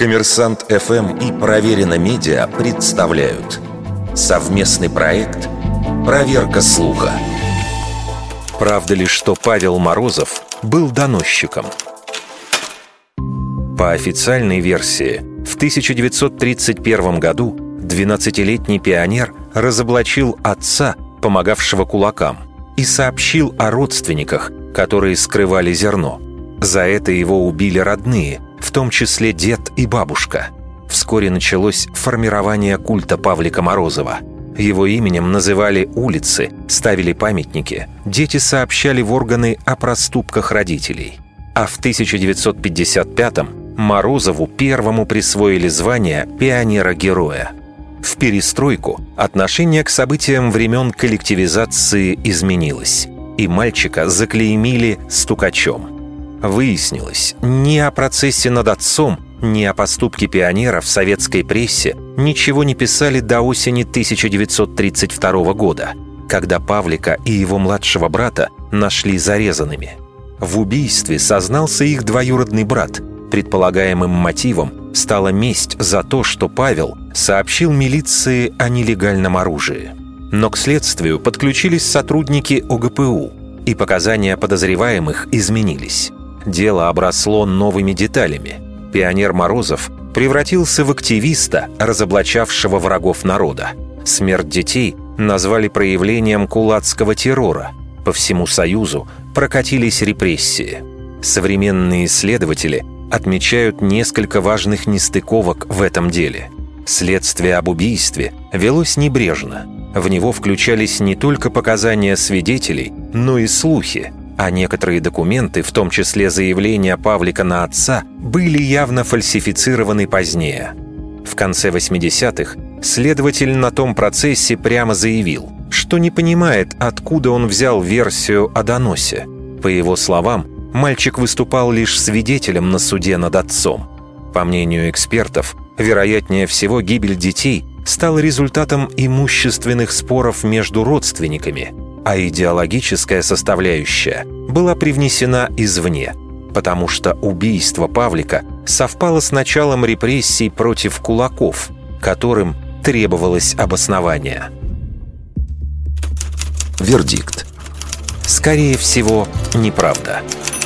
Коммерсант ФМ и Проверено Медиа представляют совместный проект «Проверка слуха». Правда ли, что Павел Морозов был доносчиком? По официальной версии, в 1931 году 12-летний пионер разоблачил отца, помогавшего кулакам, и сообщил о родственниках, которые скрывали зерно. За это его убили родные – в том числе дед и бабушка. Вскоре началось формирование культа Павлика Морозова. Его именем называли улицы, ставили памятники, дети сообщали в органы о проступках родителей. А в 1955-м Морозову первому присвоили звание пионера-героя. В перестройку отношение к событиям времен коллективизации изменилось, и мальчика заклеймили стукачом – Выяснилось, ни о процессе над отцом, ни о поступке пионера в советской прессе ничего не писали до осени 1932 года, когда Павлика и его младшего брата нашли зарезанными. В убийстве сознался их двоюродный брат. Предполагаемым мотивом стала месть за то, что Павел сообщил милиции о нелегальном оружии. Но к следствию подключились сотрудники ОГПУ, и показания подозреваемых изменились. Дело обросло новыми деталями. Пионер Морозов превратился в активиста, разоблачавшего врагов народа. Смерть детей назвали проявлением кулацкого террора. По всему Союзу прокатились репрессии. Современные исследователи отмечают несколько важных нестыковок в этом деле. Следствие об убийстве велось небрежно. В него включались не только показания свидетелей, но и слухи – а некоторые документы, в том числе заявления Павлика на отца, были явно фальсифицированы позднее. В конце 80-х следователь на том процессе прямо заявил, что не понимает, откуда он взял версию о доносе. По его словам, мальчик выступал лишь свидетелем на суде над отцом. По мнению экспертов, вероятнее всего гибель детей стала результатом имущественных споров между родственниками – а идеологическая составляющая была привнесена извне, потому что убийство Павлика совпало с началом репрессий против кулаков, которым требовалось обоснование. Вердикт. Скорее всего, неправда. Неправда.